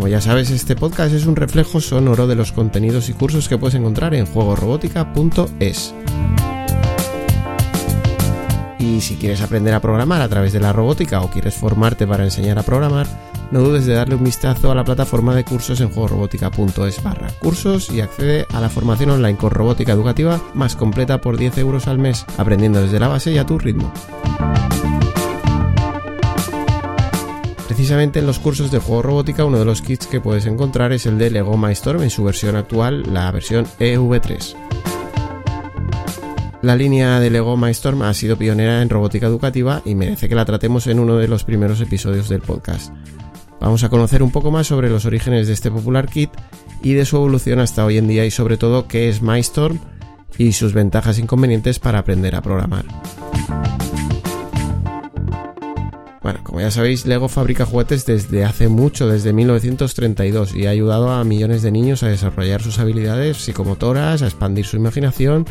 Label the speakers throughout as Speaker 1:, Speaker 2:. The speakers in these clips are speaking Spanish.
Speaker 1: Como ya sabes, este podcast es un reflejo sonoro de los contenidos y cursos que puedes encontrar en juegorobótica.es. Y si quieres aprender a programar a través de la robótica o quieres formarte para enseñar a programar, no dudes de darle un vistazo a la plataforma de cursos en juegorobótica.es barra cursos y accede a la formación online con robótica educativa más completa por 10 euros al mes, aprendiendo desde la base y a tu ritmo. Precisamente en los cursos de juego robótica uno de los kits que puedes encontrar es el de Lego Mindstorm en su versión actual, la versión EV3. La línea de Lego Mindstorm ha sido pionera en robótica educativa y merece que la tratemos en uno de los primeros episodios del podcast. Vamos a conocer un poco más sobre los orígenes de este popular kit y de su evolución hasta hoy en día y sobre todo qué es Mindstorm y sus ventajas e inconvenientes para aprender a programar. Bueno, como ya sabéis, Lego fabrica juguetes desde hace mucho, desde 1932, y ha ayudado a millones de niños a desarrollar sus habilidades psicomotoras, a expandir su imaginación,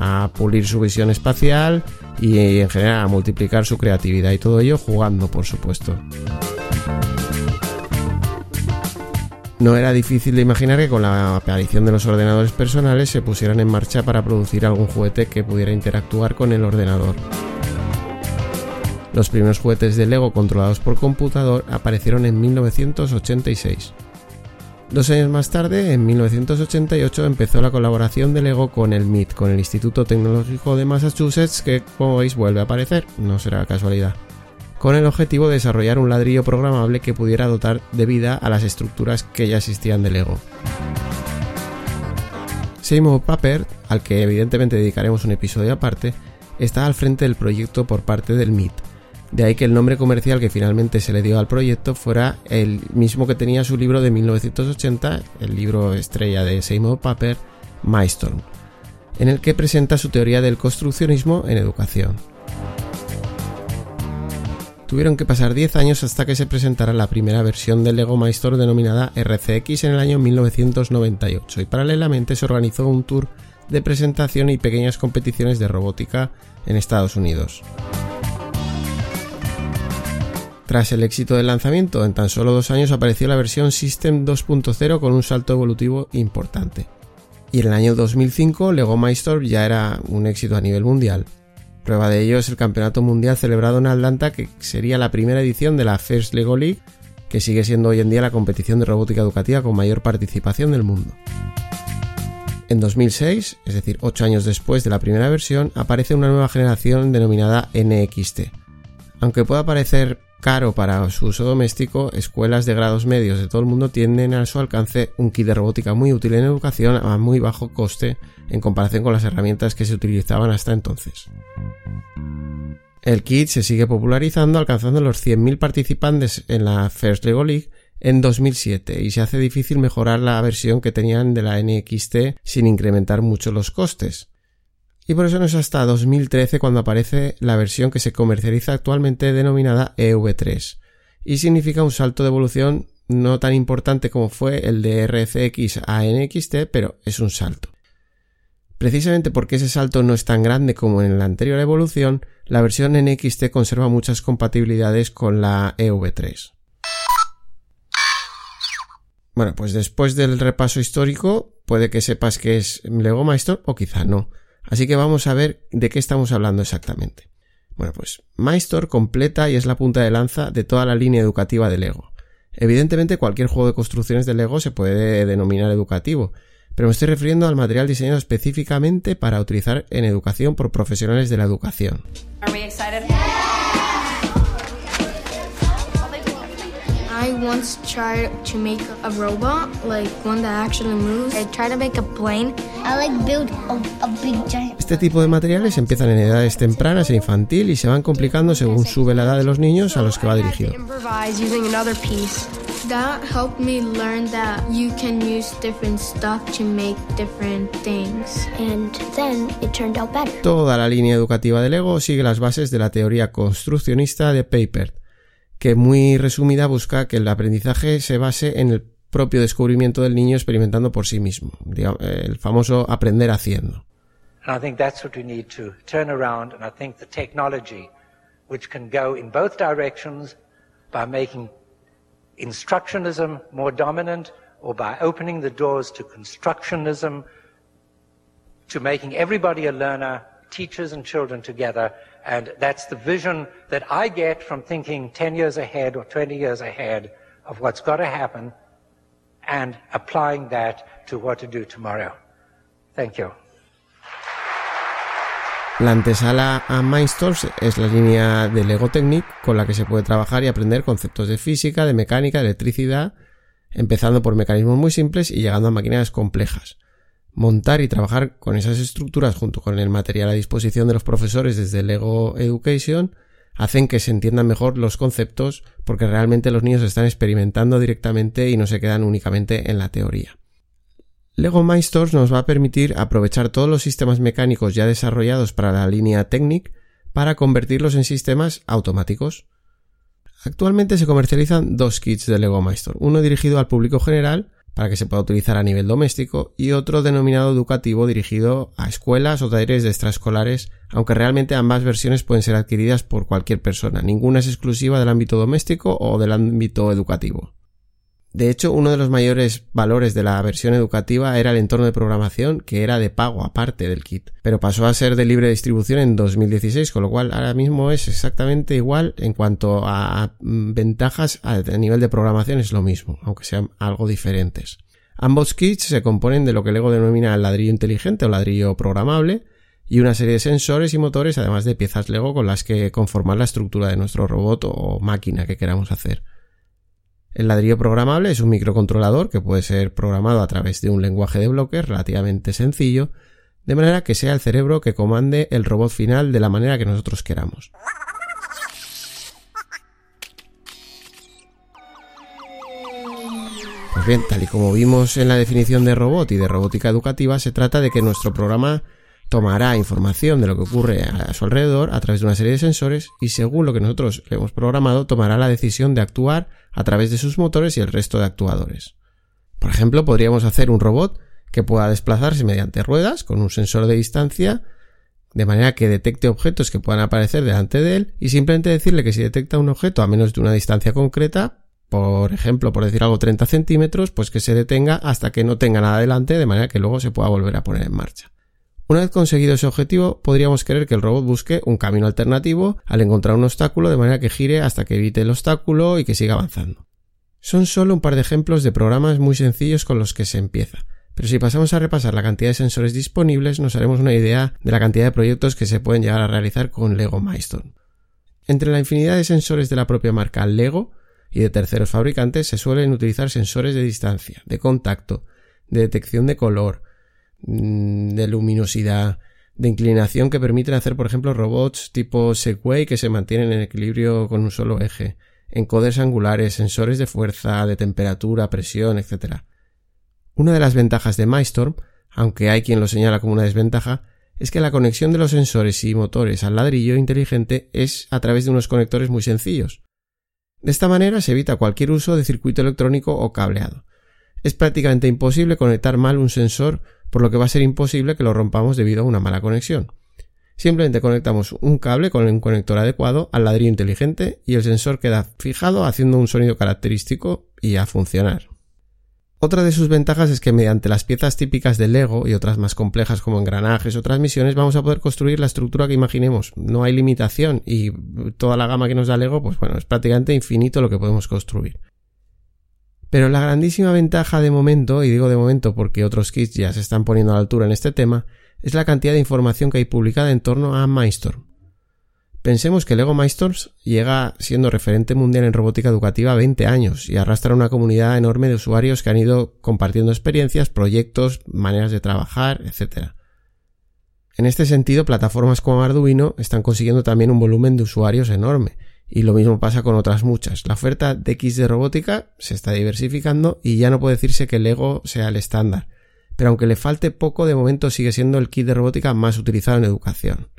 Speaker 1: a pulir su visión espacial y en general a multiplicar su creatividad y todo ello jugando, por supuesto. No era difícil de imaginar que con la aparición de los ordenadores personales se pusieran en marcha para producir algún juguete que pudiera interactuar con el ordenador. Los primeros juguetes de Lego controlados por computador aparecieron en 1986. Dos años más tarde, en 1988, empezó la colaboración de Lego con el MIT, con el Instituto Tecnológico de Massachusetts, que como veis vuelve a aparecer, no será casualidad, con el objetivo de desarrollar un ladrillo programable que pudiera dotar de vida a las estructuras que ya existían de Lego. Seymour Papert, al que evidentemente dedicaremos un episodio aparte, está al frente del proyecto por parte del MIT, de ahí que el nombre comercial que finalmente se le dio al proyecto fuera el mismo que tenía su libro de 1980, el libro estrella de Seymour Papert, Mindstorm, en el que presenta su teoría del construccionismo en educación. Tuvieron que pasar 10 años hasta que se presentara la primera versión del Lego Mindstorm denominada RCX en el año 1998 y paralelamente se organizó un tour de presentación y pequeñas competiciones de robótica en Estados Unidos. Tras el éxito del lanzamiento, en tan solo dos años apareció la versión System 2.0 con un salto evolutivo importante. Y en el año 2005 Lego Mindstorm ya era un éxito a nivel mundial. Prueba de ello es el Campeonato Mundial celebrado en Atlanta, que sería la primera edición de la First Lego League, que sigue siendo hoy en día la competición de robótica educativa con mayor participación del mundo. En 2006, es decir, 8 años después de la primera versión, aparece una nueva generación denominada NXT. Aunque pueda parecer caro para su uso doméstico, escuelas de grados medios de todo el mundo tienen a su alcance un kit de robótica muy útil en educación a muy bajo coste en comparación con las herramientas que se utilizaban hasta entonces. El kit se sigue popularizando alcanzando los 100.000 participantes en la First Lego League en 2007 y se hace difícil mejorar la versión que tenían de la NXT sin incrementar mucho los costes y por eso no es hasta 2013 cuando aparece la versión que se comercializa actualmente denominada EV3 y significa un salto de evolución no tan importante como fue el de RCX a NXT, pero es un salto. Precisamente porque ese salto no es tan grande como en la anterior evolución, la versión NXT conserva muchas compatibilidades con la EV3. Bueno, pues después del repaso histórico, puede que sepas que es Lego Maestro o quizá no. Así que vamos a ver de qué estamos hablando exactamente. Bueno, pues Maestor completa y es la punta de lanza de toda la línea educativa de Lego. Evidentemente cualquier juego de construcciones de Lego se puede denominar educativo, pero me estoy refiriendo al material diseñado específicamente para utilizar en educación por profesionales de la educación. Este tipo de materiales empiezan en edades tempranas e infantil y se van complicando según sube la edad de los niños a los que va dirigido. That helped me learn that you can use different stuff to make different things. And then it turned out better. Toda la línea educativa de Lego sigue las bases de la teoría construccionista de Papert, que muy resumida busca que el aprendizaje se base en el propio descubrimiento del niño experimentando por sí mismo, el famoso aprender haciendo.
Speaker 2: And I think that's what we need to turn around and I think the technology which can go in both directions by making instructionism more dominant or by opening the doors to constructionism, to making everybody a learner, teachers and children together. And that's the vision that I get from thinking 10 years ahead or 20 years ahead of what's got to happen and applying that to what to do tomorrow. Thank you.
Speaker 1: La antesala a Mindstorms es la línea de Lego Technic con la que se puede trabajar y aprender conceptos de física, de mecánica, de electricidad, empezando por mecanismos muy simples y llegando a máquinas complejas. Montar y trabajar con esas estructuras junto con el material a disposición de los profesores desde Lego Education hacen que se entiendan mejor los conceptos porque realmente los niños están experimentando directamente y no se quedan únicamente en la teoría. Lego Mindstorms nos va a permitir aprovechar todos los sistemas mecánicos ya desarrollados para la línea Technic para convertirlos en sistemas automáticos. Actualmente se comercializan dos kits de Lego Mindstorm, uno dirigido al público general para que se pueda utilizar a nivel doméstico y otro denominado educativo dirigido a escuelas o talleres de extraescolares, aunque realmente ambas versiones pueden ser adquiridas por cualquier persona, ninguna es exclusiva del ámbito doméstico o del ámbito educativo. De hecho, uno de los mayores valores de la versión educativa era el entorno de programación que era de pago aparte del kit, pero pasó a ser de libre distribución en 2016, con lo cual ahora mismo es exactamente igual en cuanto a ventajas a nivel de programación es lo mismo, aunque sean algo diferentes. Ambos kits se componen de lo que Lego denomina ladrillo inteligente o ladrillo programable y una serie de sensores y motores además de piezas Lego con las que conformar la estructura de nuestro robot o máquina que queramos hacer. El ladrillo programable es un microcontrolador que puede ser programado a través de un lenguaje de bloques relativamente sencillo, de manera que sea el cerebro que comande el robot final de la manera que nosotros queramos. Pues bien, tal y como vimos en la definición de robot y de robótica educativa, se trata de que nuestro programa tomará información de lo que ocurre a su alrededor a través de una serie de sensores y según lo que nosotros le hemos programado tomará la decisión de actuar a través de sus motores y el resto de actuadores. Por ejemplo, podríamos hacer un robot que pueda desplazarse mediante ruedas con un sensor de distancia de manera que detecte objetos que puedan aparecer delante de él y simplemente decirle que si detecta un objeto a menos de una distancia concreta, por ejemplo, por decir algo 30 centímetros, pues que se detenga hasta que no tenga nada delante de manera que luego se pueda volver a poner en marcha. Una vez conseguido ese objetivo, podríamos querer que el robot busque un camino alternativo al encontrar un obstáculo de manera que gire hasta que evite el obstáculo y que siga avanzando. Son solo un par de ejemplos de programas muy sencillos con los que se empieza, pero si pasamos a repasar la cantidad de sensores disponibles nos haremos una idea de la cantidad de proyectos que se pueden llegar a realizar con Lego Milestone. Entre la infinidad de sensores de la propia marca Lego y de terceros fabricantes se suelen utilizar sensores de distancia, de contacto, de detección de color, de luminosidad, de inclinación que permiten hacer, por ejemplo, robots tipo Segway que se mantienen en equilibrio con un solo eje, encoders angulares, sensores de fuerza, de temperatura, presión, etc. Una de las ventajas de MyStorm, aunque hay quien lo señala como una desventaja, es que la conexión de los sensores y motores al ladrillo inteligente es a través de unos conectores muy sencillos. De esta manera se evita cualquier uso de circuito electrónico o cableado. Es prácticamente imposible conectar mal un sensor por lo que va a ser imposible que lo rompamos debido a una mala conexión. Simplemente conectamos un cable con un conector adecuado al ladrillo inteligente y el sensor queda fijado haciendo un sonido característico y a funcionar. Otra de sus ventajas es que mediante las piezas típicas de Lego y otras más complejas como engranajes o transmisiones vamos a poder construir la estructura que imaginemos. No hay limitación y toda la gama que nos da Lego pues bueno, es prácticamente infinito lo que podemos construir. Pero la grandísima ventaja de momento, y digo de momento porque otros kits ya se están poniendo a la altura en este tema, es la cantidad de información que hay publicada en torno a Mindstorm. Pensemos que Lego Mindstorms llega siendo referente mundial en robótica educativa 20 años y arrastra una comunidad enorme de usuarios que han ido compartiendo experiencias, proyectos, maneras de trabajar, etc. En este sentido, plataformas como Arduino están consiguiendo también un volumen de usuarios enorme, Y lo mismo pasa con otras muchas. La oferta de X de robótica se está diversificando y ya no puede decirse que Lego sea el estándar. Pero aunque le falte poco, de momento sigue siendo el kit de robótica más utilizado en educación.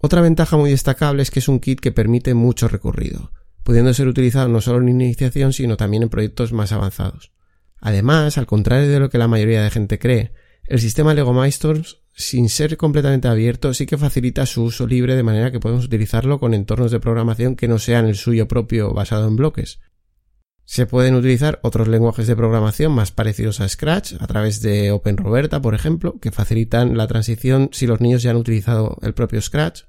Speaker 1: Otra ventaja muy destacable es que es un kit que permite mucho recorrido, pudiendo ser utilizado no solo en iniciación, sino también en proyectos más avanzados. Además, al contrario de lo que la mayoría de gente cree, el sistema Lego Mindstorms, sin ser completamente abierto, sí que facilita su uso libre de manera que podemos utilizarlo con entornos de programación que no sean el suyo propio basado en bloques. Se pueden utilizar otros lenguajes de programación más parecidos a Scratch, a través de OpenRoberta, por ejemplo, que facilitan la transición si los niños ya han utilizado el propio Scratch,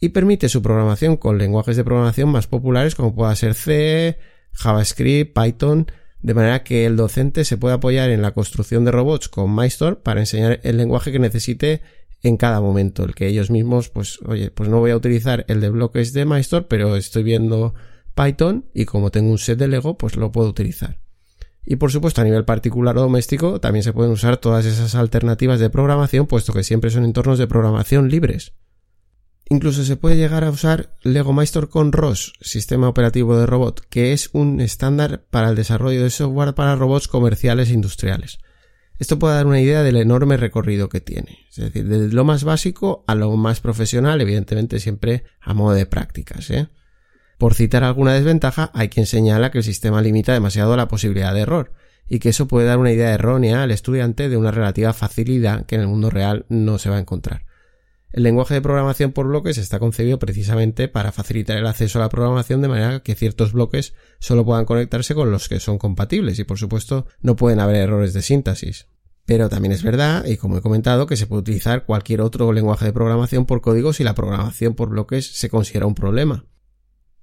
Speaker 1: y permite su programación con lenguajes de programación más populares como pueda ser C, JavaScript, Python, de manera que el docente se puede apoyar en la construcción de robots con MyStore para enseñar el lenguaje que necesite en cada momento, el que ellos mismos, pues, oye, pues no voy a utilizar el de bloques de MyStore, pero estoy viendo Python y como tengo un set de Lego, pues lo puedo utilizar. Y por supuesto, a nivel particular o doméstico, también se pueden usar todas esas alternativas de programación, puesto que siempre son entornos de programación libres. Incluso se puede llegar a usar Lego Master con ROS, sistema operativo de robot, que es un estándar para el desarrollo de software para robots comerciales e industriales. Esto puede dar una idea del enorme recorrido que tiene, es decir, desde lo más básico a lo más profesional, evidentemente siempre a modo de prácticas. ¿eh? Por citar alguna desventaja, hay quien señala que el sistema limita demasiado la posibilidad de error, y que eso puede dar una idea errónea al estudiante de una relativa facilidad que en el mundo real no se va a encontrar. El lenguaje de programación por bloques está concebido precisamente para facilitar el acceso a la programación de manera que ciertos bloques solo puedan conectarse con los que son compatibles y por supuesto no pueden haber errores de síntesis. Pero también es verdad, y como he comentado, que se puede utilizar cualquier otro lenguaje de programación por código si la programación por bloques se considera un problema.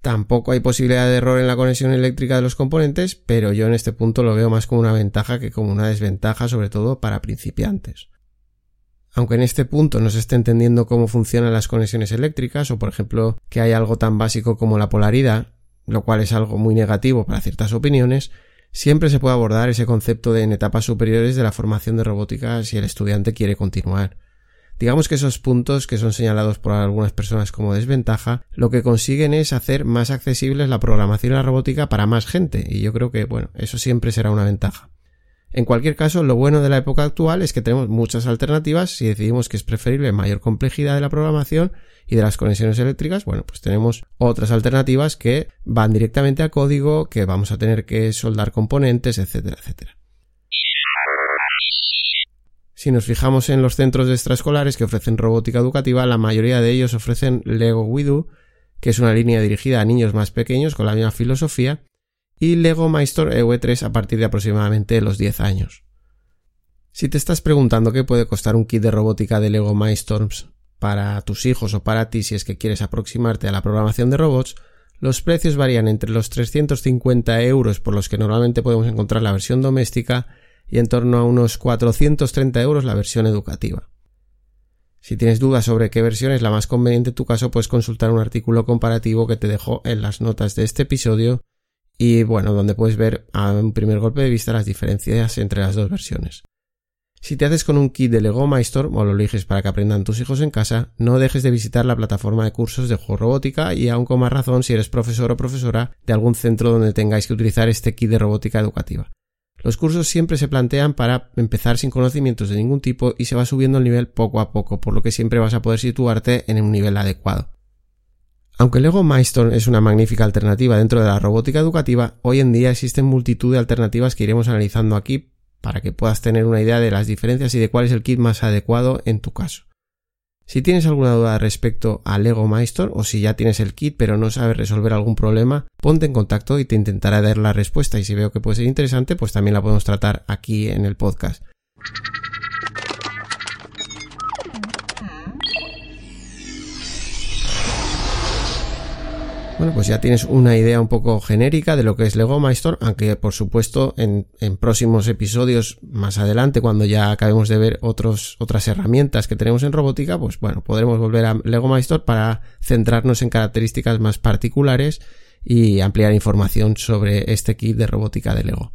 Speaker 1: Tampoco hay posibilidad de error en la conexión eléctrica de los componentes, pero yo en este punto lo veo más como una ventaja que como una desventaja, sobre todo para principiantes. Aunque en este punto no se esté entendiendo cómo funcionan las conexiones eléctricas o por ejemplo que hay algo tan básico como la polaridad, lo cual es algo muy negativo para ciertas opiniones, siempre se puede abordar ese concepto de en etapas superiores de la formación de robótica si el estudiante quiere continuar. Digamos que esos puntos que son señalados por algunas personas como desventaja, lo que consiguen es hacer más accesibles la programación y la robótica para más gente, y yo creo que, bueno, eso siempre será una ventaja. En cualquier caso, lo bueno de la época actual es que tenemos muchas alternativas si decidimos que es preferible mayor complejidad de la programación y de las conexiones eléctricas, bueno, pues tenemos otras alternativas que van directamente a código, que vamos a tener que soldar componentes, etcétera, etcétera. Si nos fijamos en los centros extraescolares que ofrecen robótica educativa, la mayoría de ellos ofrecen Lego WeDo, que es una línea dirigida a niños más pequeños con la misma filosofía, y Lego MyStore EV3 a partir de aproximadamente los 10 años. Si te estás preguntando qué puede costar un kit de robótica de Lego MyStorms para tus hijos o para ti si es que quieres aproximarte a la programación de robots, los precios varían entre los 350 euros por los que normalmente podemos encontrar la versión doméstica y en torno a unos 430 euros la versión educativa. Si tienes dudas sobre qué versión es la más conveniente en tu caso, puedes consultar un artículo comparativo que te dejo en las notas de este episodio y bueno, donde puedes ver a un primer golpe de vista las diferencias entre las dos versiones. Si te haces con un kit de Lego MyStorm o lo eliges para que aprendan tus hijos en casa, no dejes de visitar la plataforma de cursos de juego robótica y aún con más razón si eres profesor o profesora de algún centro donde tengáis que utilizar este kit de robótica educativa. Los cursos siempre se plantean para empezar sin conocimientos de ningún tipo y se va subiendo el nivel poco a poco, por lo que siempre vas a poder situarte en un nivel adecuado. Aunque Lego Milestone es una magnífica alternativa dentro de la robótica educativa, hoy en día existen multitud de alternativas que iremos analizando aquí para que puedas tener una idea de las diferencias y de cuál es el kit más adecuado en tu caso. Si tienes alguna duda respecto a Lego Milestone o si ya tienes el kit pero no sabes resolver algún problema, ponte en contacto y te intentaré dar la respuesta y si veo que puede ser interesante pues también la podemos tratar aquí en el podcast. Bueno, pues ya tienes una idea un poco genérica de lo que es Lego Milestone, aunque por supuesto en, próximos episodios más adelante, cuando ya acabemos de ver otras herramientas que tenemos en robótica, pues bueno, podremos volver a Lego Milestone para centrarnos en características más particulares y ampliar información sobre este kit de robótica de Lego.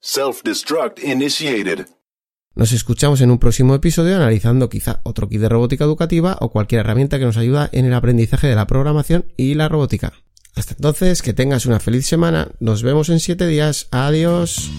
Speaker 3: Self-destruct initiated.
Speaker 1: Nos escuchamos en un próximo episodio analizando quizá otro kit de robótica educativa o cualquier herramienta que nos ayuda en el aprendizaje de la programación y la robótica. Hasta entonces, que tengas una feliz semana. Nos vemos en 7 días. Adiós.